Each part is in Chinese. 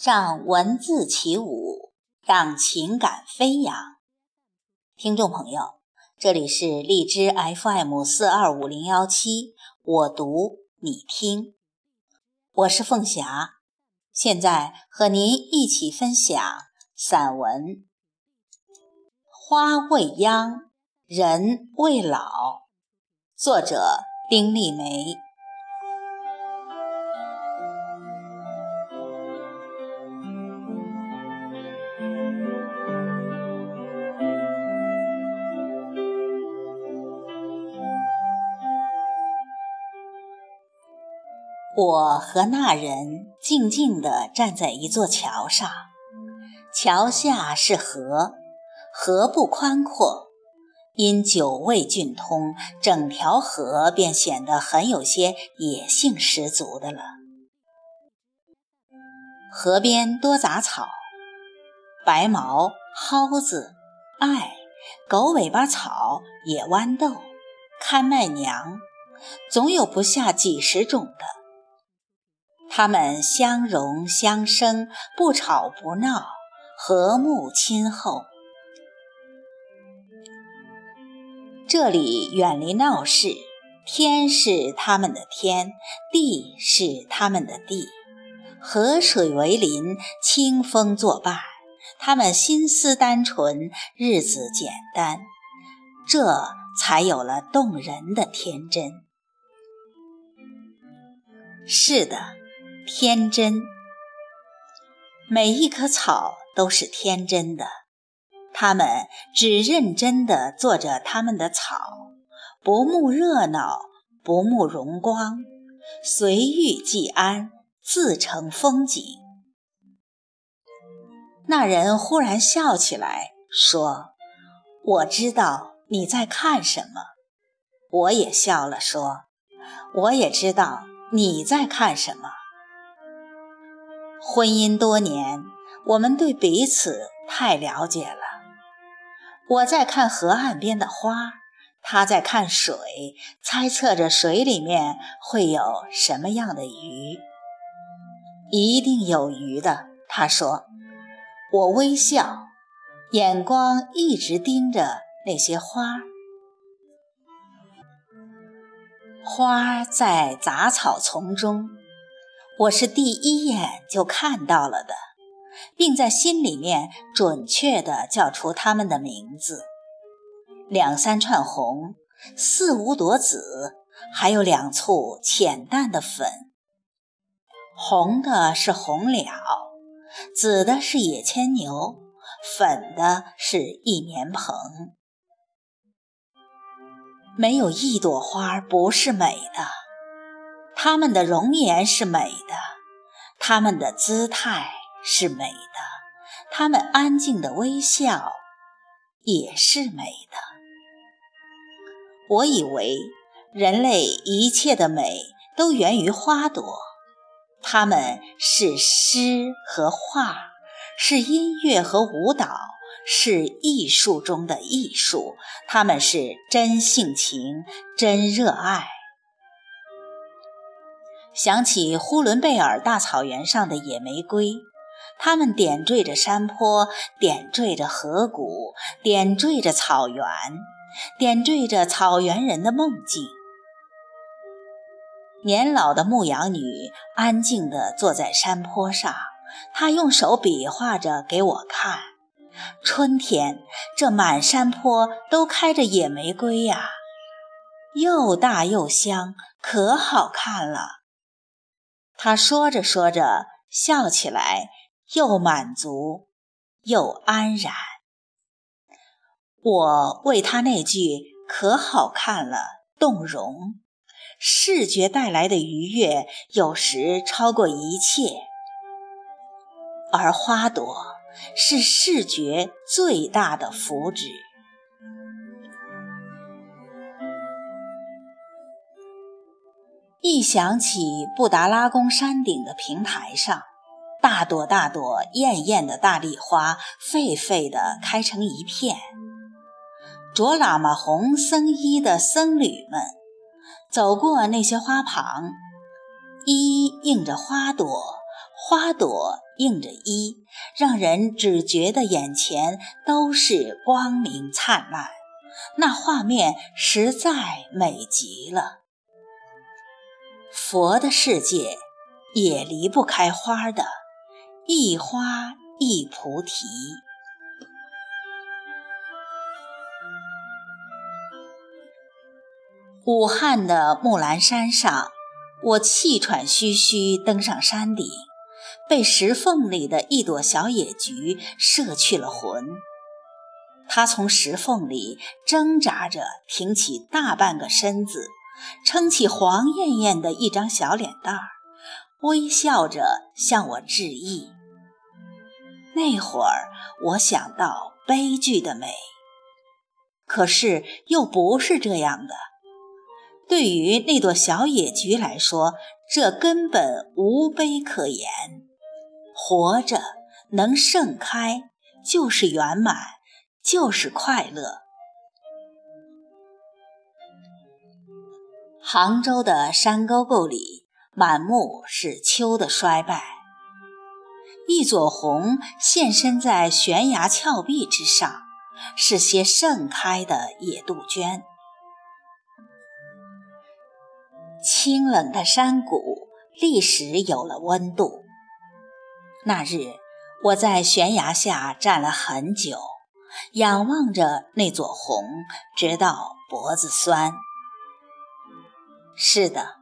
让文字起舞，让情感飞扬。听众朋友，这里是荔枝 FM 四二五零幺七，我读你听，我是凤霞，现在和您一起分享散文《花未央，人未老》，作者丁立梅。我和那人静静地站在一座桥上，桥下是河，河不宽阔，因久未浚通，整条河便显得很有些野性十足的了。河边多杂草，白毛、蒿子、艾、狗尾巴草、野豌豆、看麦娘，总有不下几十种的。他们相融相生，不吵不闹，和睦亲厚。这里远离闹市，天是他们的天，地是他们的地，河水为邻，清风作伴。他们心思单纯，日子简单，这才有了动人的天真。是的。天真，每一棵草都是天真的，它们只认真地做着它们的草，不慕热闹，不慕荣光，随遇即安，自成风景。那人忽然笑起来，说：“我知道你在看什么。”我也笑了，说：“我也知道你在看什么。”婚姻多年，我们对彼此太了解了。我在看河岸边的花，他在看水，猜测着水里面会有什么样的鱼。一定有鱼的，他说。我微笑，眼光一直盯着那些花。花在杂草丛中。我是第一眼就看到了的，并在心里面准确地叫出它们的名字：两三串红，四五朵紫，还有两簇浅淡的粉。红的是红了，紫的是野牵牛，粉的是一年蓬。没有一朵花不是美的。他们的容颜是美的，他们的姿态是美的，他们安静的微笑也是美的。我以为人类一切的美都源于花朵，它们是诗和画，是音乐和舞蹈，是艺术中的艺术，它们是真性情、真热爱。想起呼伦贝尔大草原上的野玫瑰，它们点缀着山坡，点缀着河谷，点缀着草原，点缀着草原人的梦境。年老的牧羊女安静地坐在山坡上，她用手比划着给我看：“春天，这满山坡都开着野玫瑰呀，又大又香，可好看了。”他说着说着，笑起来，又满足又安然。我为他那句“可好看了”动容，视觉带来的愉悦有时超过一切，而花朵是视觉最大的福祉。一想起布达拉宫山顶的平台上，大朵大朵艳艳的大丽花沸沸地开成一片，着喇嘛红僧衣的僧侣们走过那些花旁，一一映着花朵，花朵映着衣，让人只觉得眼前都是光明灿烂，那画面实在美极了。佛的世界也离不开花的，一花一菩提。武汉的木兰山上，我气喘吁吁登上山顶，被石缝里的一朵小野菊摄去了魂。它从石缝里挣扎着挺起大半个身子，撑起黄艳艳的一张小脸蛋儿，微笑着向我致意。那会儿，我想到悲剧的美，可是又不是这样的。对于那朵小野菊来说，这根本无悲可言。活着能盛开，就是圆满，就是快乐。杭州的山沟沟里，满目是秋的衰败。一撮红现身在悬崖峭壁之上，是些盛开的野杜鹃。清冷的山谷立时有了温度。那日，我在悬崖下站了很久，仰望着那座红，直到脖子酸。是的，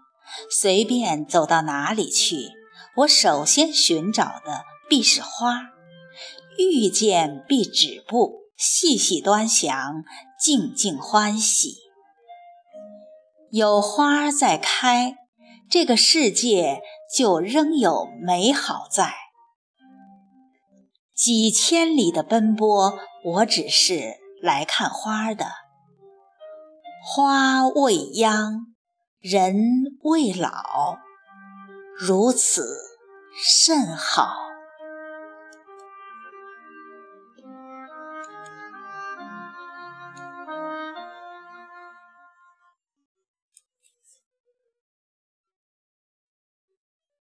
随便走到哪里去，我首先寻找的必是花，遇见必止步，细细端详，静静欢喜。有花在开，这个世界就仍有美好在。几千里的奔波，我只是来看花的。花未央，人未老，如此甚好。